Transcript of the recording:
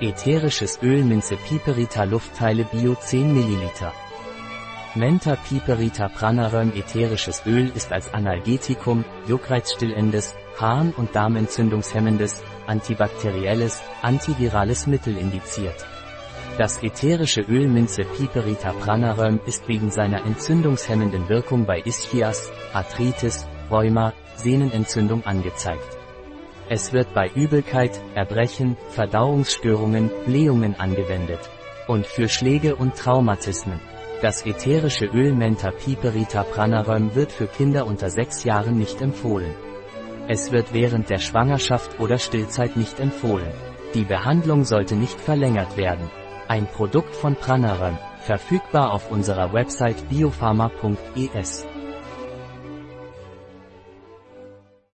Ätherisches Öl Minze Piperita Luftteile Bio 10 ml. Menta Piperita Pranarum Ätherisches Öl ist als Analgetikum, juckreizstillendes, Harn- und Darmentzündungshemmendes, antibakterielles, antivirales Mittel indiziert. Das ätherische Öl Minze Piperita Pranarum ist wegen seiner entzündungshemmenden Wirkung bei Ischias, Arthritis, Rheuma, Sehnenentzündung angezeigt. Es wird bei Übelkeit, Erbrechen, Verdauungsstörungen, Blähungen angewendet. Und für Schläge und Traumatismen. Das ätherische Öl Menta Piperita Pranarum wird für Kinder unter 6 Jahren nicht empfohlen. Es wird während der Schwangerschaft oder Stillzeit nicht empfohlen. Die Behandlung sollte nicht verlängert werden. Ein Produkt von Pranarum, verfügbar auf unserer Website biopharma.es.